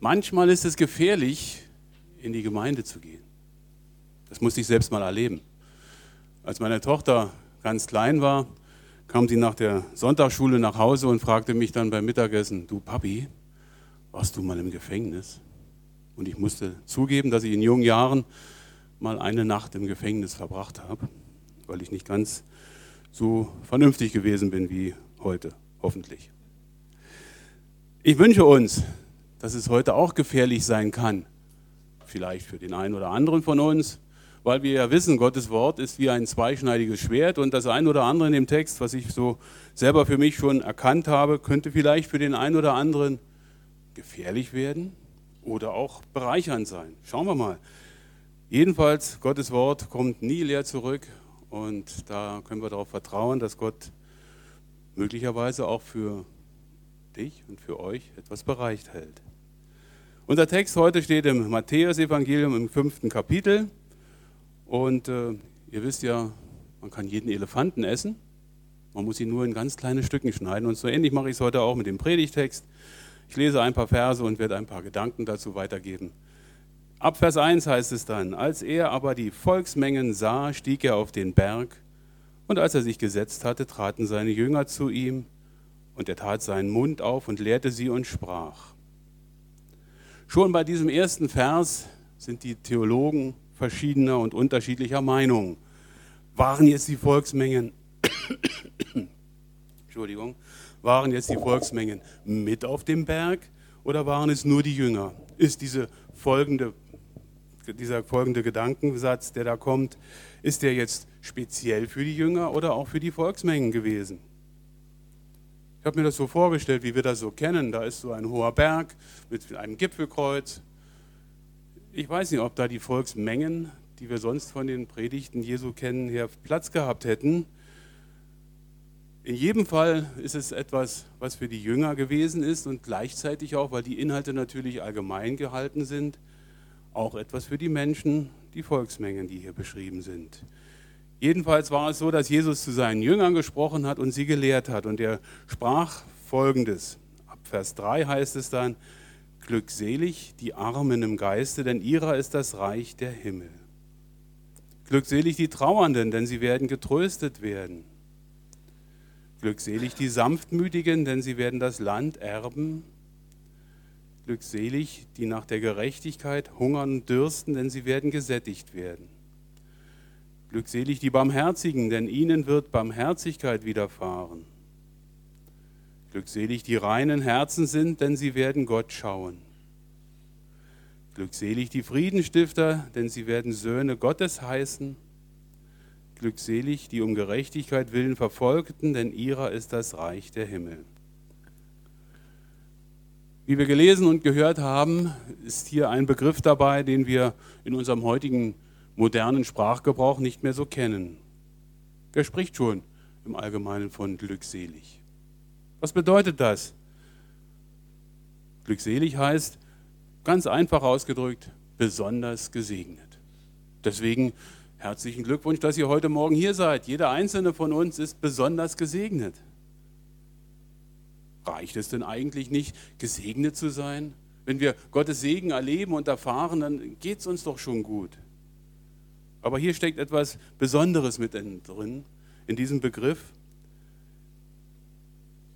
Manchmal ist es gefährlich, in die Gemeinde zu gehen. Das musste ich selbst mal erleben. Als meine Tochter ganz klein war, kam sie nach der Sonntagsschule nach Hause und fragte mich dann beim Mittagessen, du Papi, warst du mal im Gefängnis? Und ich musste zugeben, dass ich in jungen Jahren mal eine Nacht im Gefängnis verbracht habe, weil ich nicht ganz so vernünftig gewesen bin wie heute, hoffentlich. Ich wünsche uns, dass es heute auch gefährlich sein kann, vielleicht für den einen oder anderen von uns, weil wir ja wissen, Gottes Wort ist wie ein zweischneidiges Schwert und das ein oder andere in dem Text, was ich so selber für mich schon erkannt habe, könnte vielleicht für den einen oder anderen gefährlich werden oder auch bereichernd sein. Schauen wir mal. Jedenfalls, Gottes Wort kommt nie leer zurück und da können wir darauf vertrauen, dass Gott möglicherweise auch für dich und für euch etwas bereicht hält. Unser Text heute steht im Matthäus-Evangelium im fünften Kapitel und äh, ihr wisst ja, man kann jeden Elefanten essen, man muss ihn nur in ganz kleine Stücken schneiden und so ähnlich mache ich es heute auch mit dem Predigtext. Ich lese ein paar Verse und werde ein paar Gedanken dazu weitergeben. Ab Vers 1 heißt es dann, als er aber die Volksmengen sah, stieg er auf den Berg, und als er sich gesetzt hatte, traten seine Jünger zu ihm, und er tat seinen Mund auf und lehrte sie und sprach. Schon bei diesem ersten Vers sind die Theologen verschiedener und unterschiedlicher Meinung. Waren jetzt die Volksmengen, Entschuldigung, waren jetzt die Volksmengen mit auf dem Berg oder waren es nur die Jünger? Ist diese folgende dieser folgende Gedankensatz, der da kommt, ist der jetzt speziell für die Jünger oder auch für die Volksmengen gewesen? Ich habe mir das so vorgestellt, wie wir das so kennen. Da ist so ein hoher Berg mit einem Gipfelkreuz. Ich weiß nicht, ob da die Volksmengen, die wir sonst von den Predigten Jesu kennen, hier Platz gehabt hätten. In jedem Fall ist es etwas, was für die Jünger gewesen ist und gleichzeitig auch, weil die Inhalte natürlich allgemein gehalten sind, auch etwas für die Menschen, die Volksmengen, die hier beschrieben sind. Jedenfalls war es so, dass Jesus zu seinen Jüngern gesprochen hat und sie gelehrt hat. Und er sprach folgendes. Ab Vers 3 heißt es dann, Glückselig die Armen im Geiste, denn ihrer ist das Reich der Himmel. Glückselig die Trauernden, denn sie werden getröstet werden. Glückselig die Sanftmütigen, denn sie werden das Land erben. Glückselig, die nach der Gerechtigkeit hungern und dürsten, denn sie werden gesättigt werden. Glückselig die Barmherzigen, denn ihnen wird Barmherzigkeit widerfahren. Glückselig die reinen Herzen sind, denn sie werden Gott schauen. Glückselig die Friedenstifter, denn sie werden Söhne Gottes heißen. Glückselig die um Gerechtigkeit willen Verfolgten, denn ihrer ist das Reich der Himmel. Wie wir gelesen und gehört haben, ist hier ein Begriff dabei, den wir in unserem heutigen modernen Sprachgebrauch nicht mehr so kennen. Wer spricht schon im Allgemeinen von glückselig? Was bedeutet das? Glückselig heißt, ganz einfach ausgedrückt, besonders gesegnet. Deswegen herzlichen Glückwunsch, dass ihr heute Morgen hier seid. Jeder einzelne von uns ist besonders gesegnet. Reicht es denn eigentlich nicht, gesegnet zu sein? Wenn wir Gottes Segen erleben und erfahren, dann geht es uns doch schon gut. Aber hier steckt etwas Besonderes mit drin, in diesem Begriff.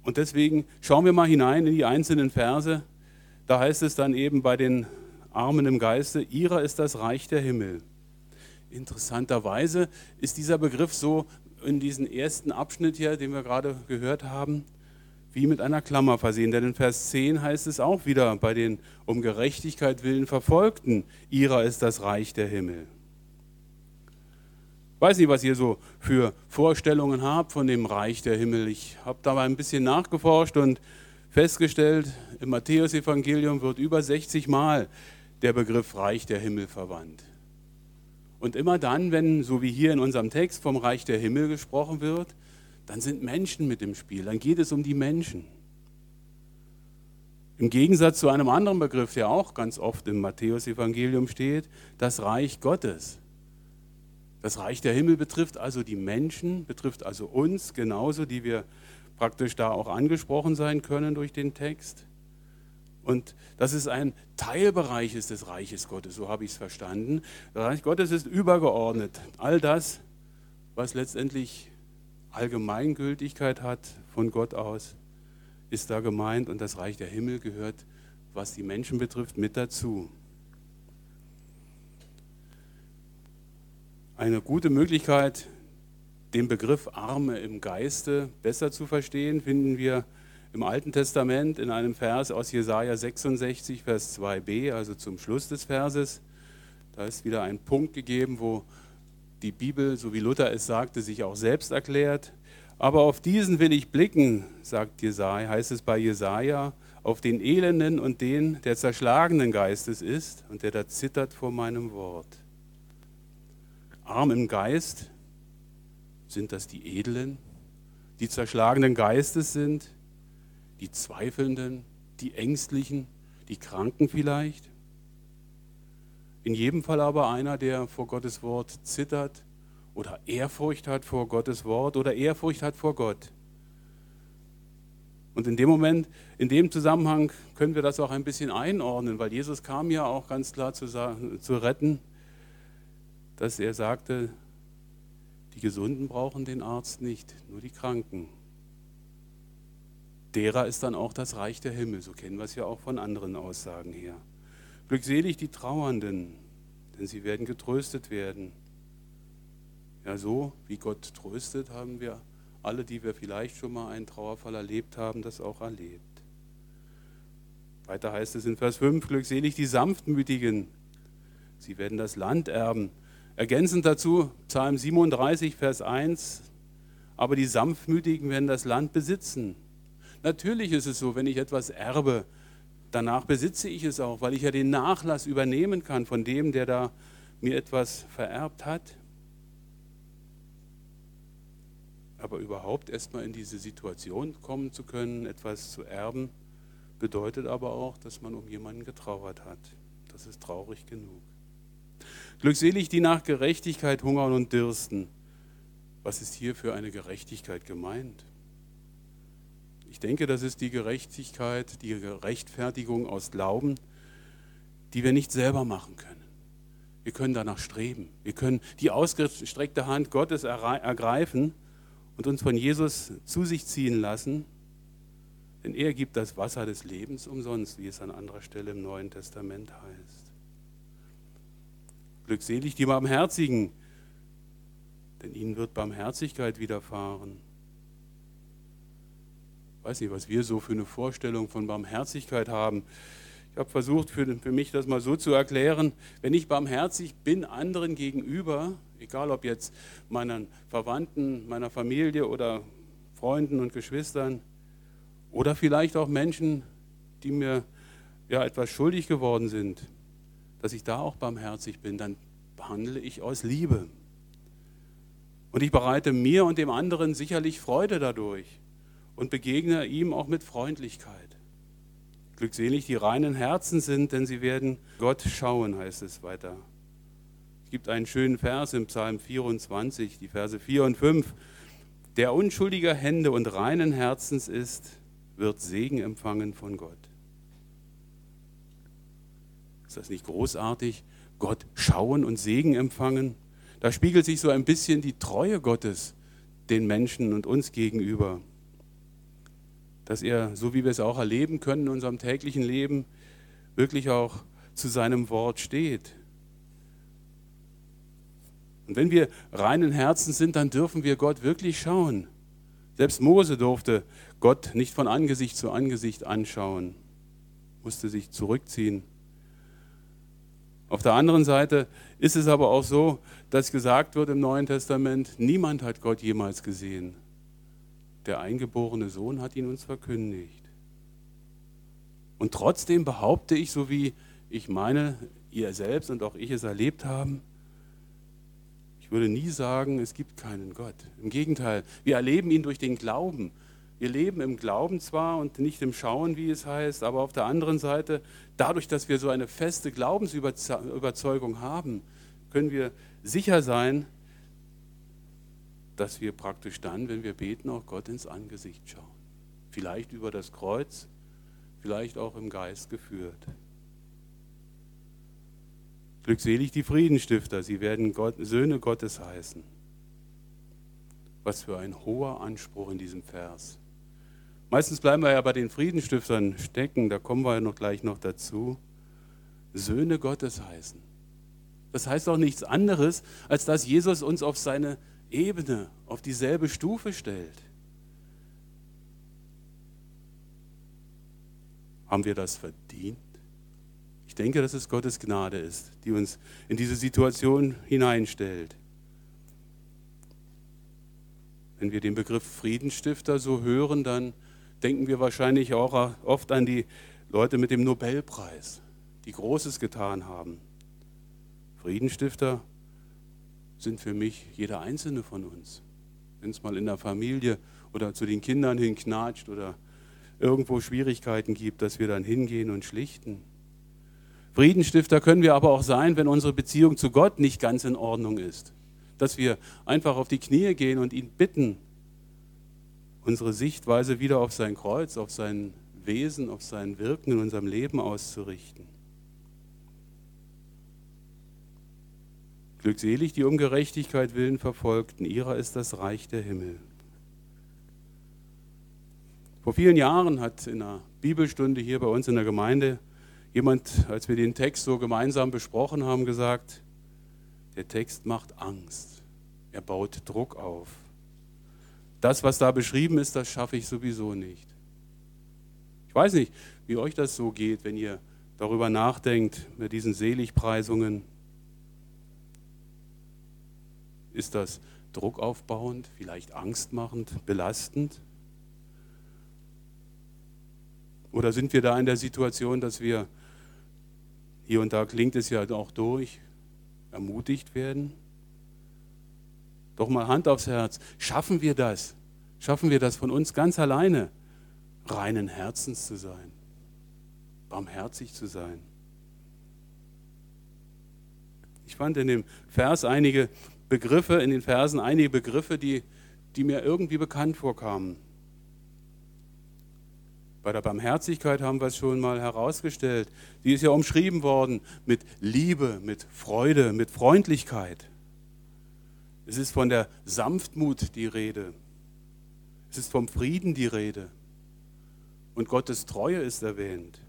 Und deswegen schauen wir mal hinein in die einzelnen Verse. Da heißt es dann eben bei den Armen im Geiste, ihrer ist das Reich der Himmel. Interessanterweise ist dieser Begriff so in diesem ersten Abschnitt hier, den wir gerade gehört haben, wie mit einer Klammer versehen. Denn in Vers 10 heißt es auch wieder bei den um Gerechtigkeit willen Verfolgten, ihrer ist das Reich der Himmel. Weiß nicht, was ihr so für Vorstellungen habt von dem Reich der Himmel. Ich habe dabei ein bisschen nachgeforscht und festgestellt, im Matthäusevangelium wird über 60 Mal der Begriff Reich der Himmel verwandt. Und immer dann, wenn, so wie hier in unserem Text, vom Reich der Himmel gesprochen wird, dann sind Menschen mit im Spiel, dann geht es um die Menschen. Im Gegensatz zu einem anderen Begriff, der auch ganz oft im Matthäusevangelium steht, das Reich Gottes. Das Reich der Himmel betrifft also die Menschen, betrifft also uns genauso, die wir praktisch da auch angesprochen sein können durch den Text. Und das ist ein Teilbereich des Reiches Gottes, so habe ich es verstanden. Das Reich Gottes ist übergeordnet. All das, was letztendlich Allgemeingültigkeit hat von Gott aus, ist da gemeint und das Reich der Himmel gehört, was die Menschen betrifft, mit dazu. Eine gute Möglichkeit, den Begriff Arme im Geiste besser zu verstehen, finden wir im Alten Testament in einem Vers aus Jesaja 66, Vers 2b, also zum Schluss des Verses. Da ist wieder ein Punkt gegeben, wo die Bibel, so wie Luther es sagte, sich auch selbst erklärt. Aber auf diesen will ich blicken, sagt Jesaja, heißt es bei Jesaja, auf den Elenden und den, der zerschlagenen Geistes ist und der da zittert vor meinem Wort. Arm im Geist, sind das die Edlen, die zerschlagenen Geistes sind, die Zweifelnden, die Ängstlichen, die Kranken vielleicht? In jedem Fall aber einer, der vor Gottes Wort zittert oder Ehrfurcht hat vor Gottes Wort oder Ehrfurcht hat vor Gott. Und in dem Moment, in dem Zusammenhang können wir das auch ein bisschen einordnen, weil Jesus kam ja auch ganz klar zu, zu retten, dass er sagte, die Gesunden brauchen den Arzt nicht, nur die Kranken. Derer ist dann auch das Reich der Himmel, so kennen wir es ja auch von anderen Aussagen her. Glückselig die Trauernden, denn sie werden getröstet werden. Ja, so wie Gott tröstet, haben wir alle, die wir vielleicht schon mal einen Trauerfall erlebt haben, das auch erlebt. Weiter heißt es in Vers 5, glückselig die Sanftmütigen, sie werden das Land erben. Ergänzend dazu Psalm 37, Vers 1, aber die Sanftmütigen werden das Land besitzen. Natürlich ist es so, wenn ich etwas erbe, danach besitze ich es auch, weil ich ja den Nachlass übernehmen kann von dem, der da mir etwas vererbt hat. Aber überhaupt erstmal in diese Situation kommen zu können, etwas zu erben, bedeutet aber auch, dass man um jemanden getrauert hat. Das ist traurig genug. Glückselig die nach Gerechtigkeit hungern und dürsten. Was ist hier für eine Gerechtigkeit gemeint? Ich denke, das ist die Gerechtigkeit, die Rechtfertigung aus Glauben, die wir nicht selber machen können. Wir können danach streben. Wir können die ausgestreckte Hand Gottes ergreifen und uns von Jesus zu sich ziehen lassen, denn er gibt das Wasser des Lebens umsonst, wie es an anderer Stelle im Neuen Testament heißt. Glückselig die Barmherzigen, denn ihnen wird Barmherzigkeit widerfahren. Ich weiß nicht, was wir so für eine Vorstellung von Barmherzigkeit haben. Ich habe versucht, für, für mich das mal so zu erklären, wenn ich barmherzig bin anderen gegenüber, egal ob jetzt meinen Verwandten, meiner Familie oder Freunden und Geschwistern oder vielleicht auch Menschen, die mir ja etwas schuldig geworden sind, dass ich da auch barmherzig bin, dann behandle ich aus Liebe. Und ich bereite mir und dem anderen sicherlich Freude dadurch und begegne ihm auch mit Freundlichkeit. Glückselig die reinen Herzen sind, denn sie werden Gott schauen, heißt es weiter. Es gibt einen schönen Vers im Psalm 24, die Verse 4 und 5. Der unschuldiger Hände und reinen Herzens ist, wird Segen empfangen von Gott. Ist das nicht großartig? Gott schauen und Segen empfangen. Da spiegelt sich so ein bisschen die Treue Gottes den Menschen und uns gegenüber. Dass er, so wie wir es auch erleben können in unserem täglichen Leben, wirklich auch zu seinem Wort steht. Und wenn wir reinen Herzen sind, dann dürfen wir Gott wirklich schauen. Selbst Mose durfte Gott nicht von Angesicht zu Angesicht anschauen, musste sich zurückziehen. Auf der anderen Seite ist es aber auch so, dass gesagt wird im Neuen Testament, niemand hat Gott jemals gesehen. Der eingeborene Sohn hat ihn uns verkündigt. Und trotzdem behaupte ich, so wie ich meine, ihr selbst und auch ich es erlebt haben, ich würde nie sagen, es gibt keinen Gott. Im Gegenteil, wir erleben ihn durch den Glauben. Wir leben im Glauben zwar und nicht im Schauen, wie es heißt, aber auf der anderen Seite, dadurch, dass wir so eine feste Glaubensüberzeugung haben, können wir sicher sein, dass wir praktisch dann, wenn wir beten, auch Gott ins Angesicht schauen. Vielleicht über das Kreuz, vielleicht auch im Geist geführt. Glückselig die Friedenstifter, sie werden Gott, Söhne Gottes heißen. Was für ein hoher Anspruch in diesem Vers. Meistens bleiben wir ja bei den Friedenstiftern stecken, da kommen wir ja noch gleich noch dazu. Söhne Gottes heißen. Das heißt auch nichts anderes, als dass Jesus uns auf seine Ebene, auf dieselbe Stufe stellt. Haben wir das verdient? Ich denke, dass es Gottes Gnade ist, die uns in diese Situation hineinstellt. Wenn wir den Begriff Friedensstifter so hören, dann denken wir wahrscheinlich auch oft an die Leute mit dem Nobelpreis, die Großes getan haben. Friedensstifter sind für mich jeder einzelne von uns. Wenn es mal in der Familie oder zu den Kindern hinknatscht oder irgendwo Schwierigkeiten gibt, dass wir dann hingehen und schlichten. Friedensstifter können wir aber auch sein, wenn unsere Beziehung zu Gott nicht ganz in Ordnung ist. Dass wir einfach auf die Knie gehen und ihn bitten, unsere Sichtweise wieder auf sein Kreuz, auf sein Wesen, auf sein Wirken in unserem Leben auszurichten. Glückselig die Ungerechtigkeit willen Verfolgten, ihrer ist das Reich der Himmel. Vor vielen Jahren hat in einer Bibelstunde hier bei uns in der Gemeinde jemand, als wir den Text so gemeinsam besprochen haben, gesagt, der Text macht Angst. Er baut Druck auf. Das, was da beschrieben ist, das schaffe ich sowieso nicht. Ich weiß nicht, wie euch das so geht, wenn ihr darüber nachdenkt, mit diesen Seligpreisungen. Ist das druckaufbauend, vielleicht angstmachend, belastend? Oder sind wir da in der Situation, dass wir, hier und da klingt es ja auch durch, ermutigt werden? Doch mal Hand aufs Herz. Schaffen wir das? Schaffen wir das von uns ganz alleine, reinen Herzens zu sein, barmherzig zu sein? Ich fand in dem Vers einige Begriffe, in den Versen einige Begriffe, die, die mir irgendwie bekannt vorkamen. Bei der Barmherzigkeit haben wir es schon mal herausgestellt. Die ist ja umschrieben worden mit Liebe, mit Freude, mit Freundlichkeit. Es ist von der Sanftmut die Rede. Es ist vom Frieden die Rede. Und Gottes Treue ist erwähnt.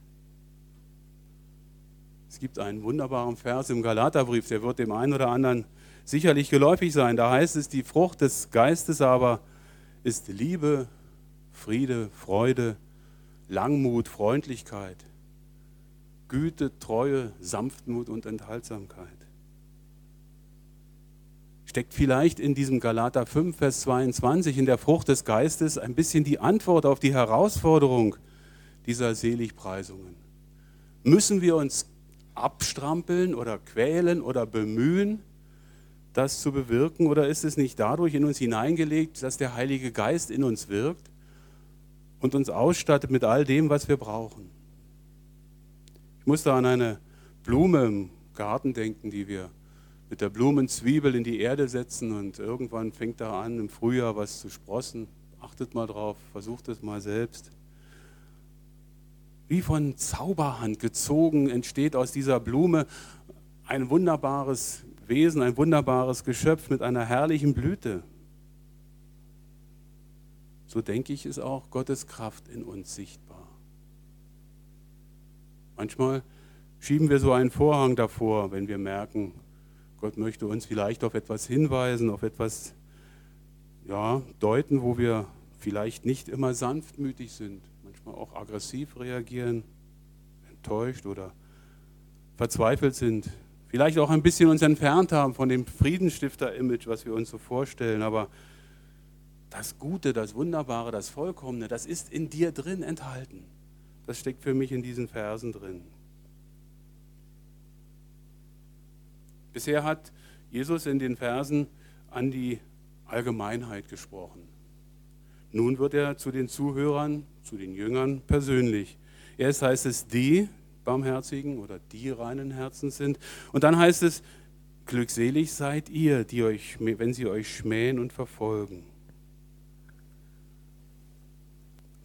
Es gibt einen wunderbaren Vers im Galaterbrief, der wird dem einen oder anderen sicherlich geläufig sein. Da heißt es, die Frucht des Geistes aber ist Liebe, Friede, Freude, Langmut, Freundlichkeit, Güte, Treue, Sanftmut und Enthaltsamkeit. Steckt vielleicht in diesem Galater 5, Vers 22 in der Frucht des Geistes ein bisschen die Antwort auf die Herausforderung dieser Seligpreisungen. Müssen wir uns abstrampeln oder quälen oder bemühen, das zu bewirken, oder ist es nicht dadurch in uns hineingelegt, dass der Heilige Geist in uns wirkt? und uns ausstattet mit all dem, was wir brauchen. Ich musste an eine Blume im Garten denken, die wir mit der Blumenzwiebel in die Erde setzen und irgendwann fängt da an, im Frühjahr was zu sprossen. Achtet mal drauf, versucht es mal selbst. Wie von Zauberhand gezogen entsteht aus dieser Blume ein wunderbares Wesen, ein wunderbares Geschöpf mit einer herrlichen Blüte so denke ich, ist auch Gottes Kraft in uns sichtbar. Manchmal schieben wir so einen Vorhang davor, wenn wir merken, Gott möchte uns vielleicht auf etwas hinweisen, auf etwas ja, deuten, wo wir vielleicht nicht immer sanftmütig sind, manchmal auch aggressiv reagieren, enttäuscht oder verzweifelt sind, vielleicht auch ein bisschen uns entfernt haben von dem Friedensstifter-Image, was wir uns so vorstellen, aber das Gute, das Wunderbare, das Vollkommene, das ist in dir drin enthalten. Das steckt für mich in diesen Versen drin. Bisher hat Jesus in den Versen an die Allgemeinheit gesprochen. Nun wird er zu den Zuhörern, zu den Jüngern persönlich. Erst heißt es die Barmherzigen oder die reinen Herzens sind. Und dann heißt es, glückselig seid ihr, die euch, wenn sie euch schmähen und verfolgen.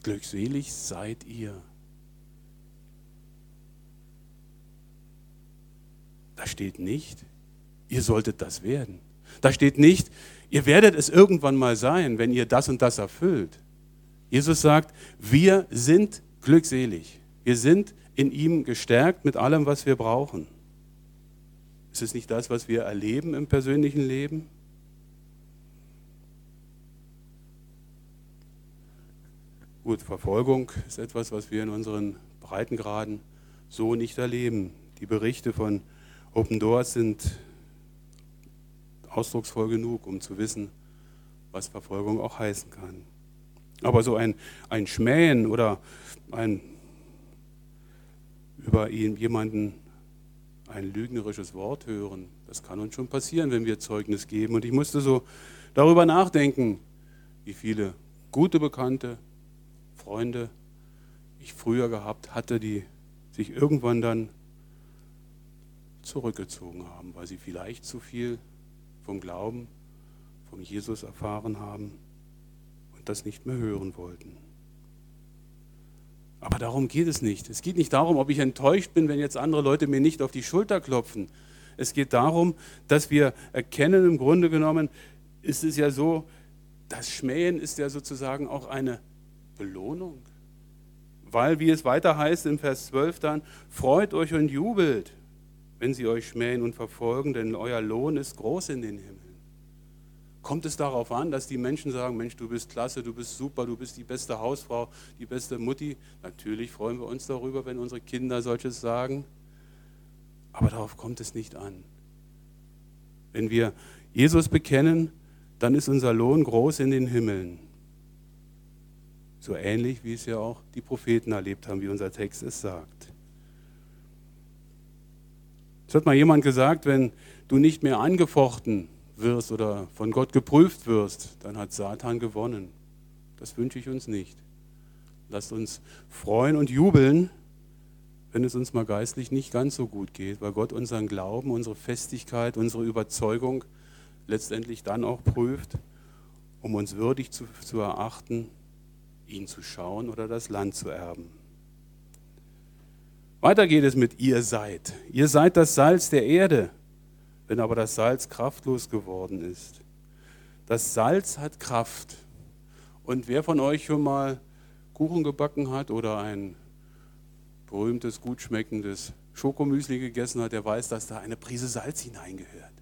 Glückselig seid ihr. Da steht nicht, ihr solltet das werden. Da steht nicht, ihr werdet es irgendwann mal sein, wenn ihr das und das erfüllt. Jesus sagt, wir sind glückselig. Wir sind in ihm gestärkt mit allem, was wir brauchen. Ist es nicht das, was wir erleben im persönlichen Leben? Gut, Verfolgung ist etwas, was wir in unseren Breitengraden so nicht erleben. Die Berichte von Open Doors sind ausdrucksvoll genug, um zu wissen, was Verfolgung auch heißen kann. Aber so ein, ein Schmähen oder ein über ihn, jemanden ein lügnerisches Wort hören, das kann uns schon passieren, wenn wir Zeugnis geben. Und ich musste so darüber nachdenken, wie viele gute Bekannte, Freunde ich früher gehabt hatte, die sich irgendwann dann zurückgezogen haben, weil sie vielleicht zu viel vom Glauben, vom Jesus erfahren haben und das nicht mehr hören wollten. Aber darum geht es nicht. Es geht nicht darum, ob ich enttäuscht bin, wenn jetzt andere Leute mir nicht auf die Schulter klopfen. Es geht darum, dass wir erkennen, im Grunde genommen ist es ja so, das Schmähen ist ja sozusagen auch eine Belohnung. Weil, wie es weiter heißt im Vers 12 dann, freut euch und jubelt, wenn sie euch schmähen und verfolgen, denn euer Lohn ist groß in den Himmel. Kommt es darauf an, dass die Menschen sagen, Mensch, du bist klasse, du bist super, du bist die beste Hausfrau, die beste Mutti? Natürlich freuen wir uns darüber, wenn unsere Kinder solches sagen. Aber darauf kommt es nicht an. Wenn wir Jesus bekennen, dann ist unser Lohn groß in den Himmeln. So ähnlich, wie es ja auch die Propheten erlebt haben, wie unser Text es sagt. Es hat mal jemand gesagt, wenn du nicht mehr angefochten wirst oder von Gott geprüft wirst, dann hat Satan gewonnen. Das wünsche ich uns nicht. Lasst uns freuen und jubeln, wenn es uns mal geistlich nicht ganz so gut geht, weil Gott unseren Glauben, unsere Festigkeit, unsere Überzeugung letztendlich dann auch prüft, um uns würdig zu, zu erachten, ihn zu schauen oder das Land zu erben. Weiter geht es mit ihr seid. Ihr seid das Salz der Erde wenn aber das Salz kraftlos geworden ist. Das Salz hat Kraft. Und wer von euch schon mal Kuchen gebacken hat oder ein berühmtes, gut schmeckendes Schokomüsli gegessen hat, der weiß, dass da eine Prise Salz hineingehört.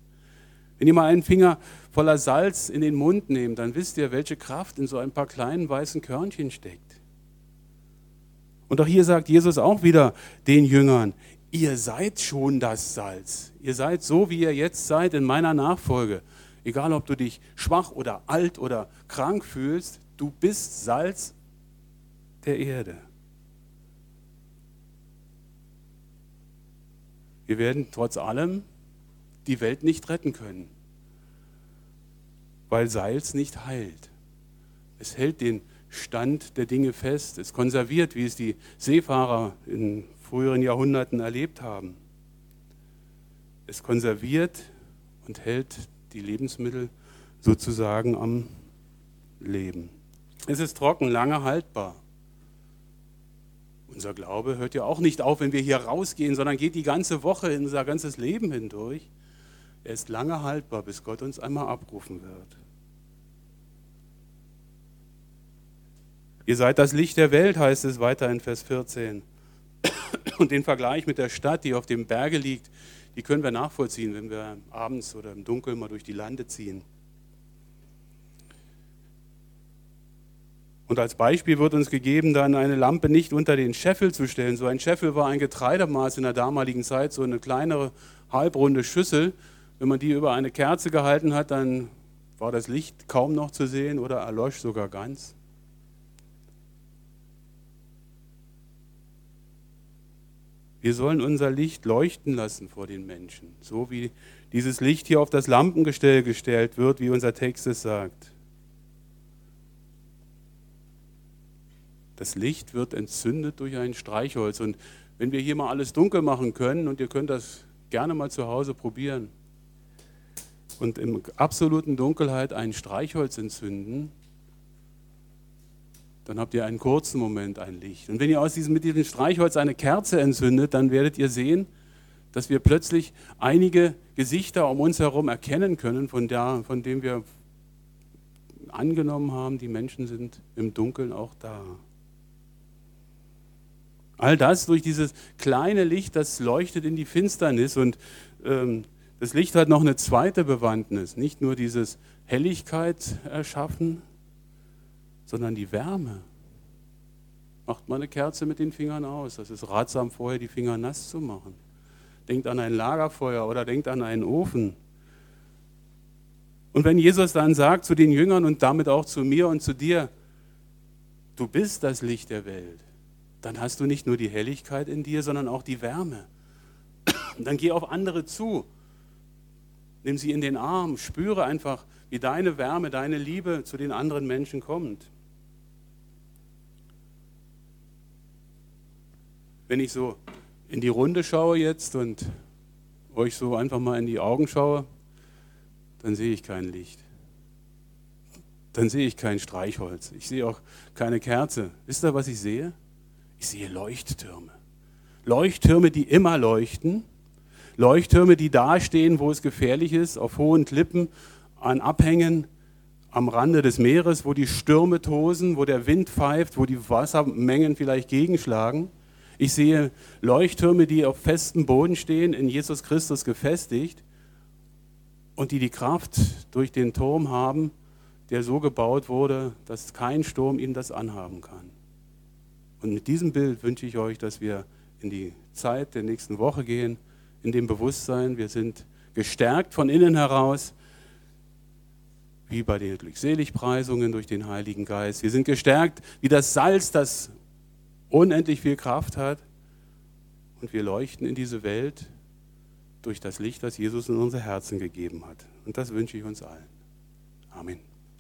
Wenn ihr mal einen Finger voller Salz in den Mund nehmt, dann wisst ihr, welche Kraft in so ein paar kleinen weißen Körnchen steckt. Und auch hier sagt Jesus auch wieder den Jüngern, ihr seid schon das Salz. Ihr seid so, wie ihr jetzt seid in meiner Nachfolge. Egal, ob du dich schwach oder alt oder krank fühlst, du bist Salz der Erde. Wir werden trotz allem die Welt nicht retten können, weil Salz nicht heilt. Es hält den Stand der Dinge fest. Es konserviert, wie es die Seefahrer in früheren Jahrhunderten erlebt haben. Es konserviert und hält die Lebensmittel sozusagen am Leben. Es ist trocken, lange haltbar. Unser Glaube hört ja auch nicht auf, wenn wir hier rausgehen, sondern geht die ganze Woche in unser ganzes Leben hindurch. Er ist lange haltbar, bis Gott uns einmal abrufen wird. Ihr seid das Licht der Welt, heißt es weiter in Vers 14. Und den Vergleich mit der Stadt, die auf dem Berge liegt, die können wir nachvollziehen, wenn wir abends oder im Dunkeln mal durch die Lande ziehen. Und als Beispiel wird uns gegeben, dann eine Lampe nicht unter den Scheffel zu stellen. So ein Scheffel war ein Getreidemaß in der damaligen Zeit, so eine kleinere halbrunde Schüssel. Wenn man die über eine Kerze gehalten hat, dann war das Licht kaum noch zu sehen oder erlosch sogar ganz. Wir sollen unser Licht leuchten lassen vor den Menschen, so wie dieses Licht hier auf das Lampengestell gestellt wird, wie unser Text es sagt. Das Licht wird entzündet durch ein Streichholz. Und wenn wir hier mal alles dunkel machen können, und ihr könnt das gerne mal zu Hause probieren, und in absoluten Dunkelheit ein Streichholz entzünden, dann habt ihr einen kurzen Moment ein Licht. Und wenn ihr aus diesem, mit diesem Streichholz eine Kerze entzündet, dann werdet ihr sehen, dass wir plötzlich einige Gesichter um uns herum erkennen können, von, der, von denen wir angenommen haben, die Menschen sind im Dunkeln auch da. All das durch dieses kleine Licht, das leuchtet in die Finsternis und ähm, das Licht hat noch eine zweite Bewandtnis, nicht nur dieses Helligkeit erschaffen, sondern die Wärme. Macht mal eine Kerze mit den Fingern aus. Das ist ratsam, vorher die Finger nass zu machen denkt an ein Lagerfeuer oder denkt an einen Ofen. Und wenn Jesus dann sagt zu den Jüngern und damit auch zu mir und zu dir, du bist das Licht der Welt, dann hast du nicht nur die Helligkeit in dir, sondern auch die Wärme. dann geh auf andere zu, nimm sie in den Arm, spüre einfach, wie deine Wärme, deine Liebe zu den anderen Menschen kommt. Wenn ich so in die Runde schaue jetzt und euch so einfach mal in die Augen schaue, dann sehe ich kein Licht. Dann sehe ich kein Streichholz. Ich sehe auch keine Kerze. Wisst ihr, was ich sehe? Ich sehe Leuchttürme. Leuchttürme, die immer leuchten. Leuchttürme, die dastehen, wo es gefährlich ist, auf hohen Klippen, an Abhängen, am Rande des Meeres, wo die Stürme tosen, wo der Wind pfeift, wo die Wassermengen vielleicht gegenschlagen. Ich sehe Leuchttürme, die auf festem Boden stehen, in Jesus Christus gefestigt und die die Kraft durch den Turm haben, der so gebaut wurde, dass kein Sturm ihnen das anhaben kann. Und mit diesem Bild wünsche ich euch, dass wir in die Zeit der nächsten Woche gehen, in dem Bewusstsein, wir sind gestärkt von innen heraus, wie bei den Glückseligpreisungen durch den Heiligen Geist. Wir sind gestärkt wie das Salz, das unendlich viel Kraft hat. Und wir leuchten in diese Welt durch das Licht, das Jesus in unser Herzen gegeben hat. Und das wünsche ich uns allen. Amen.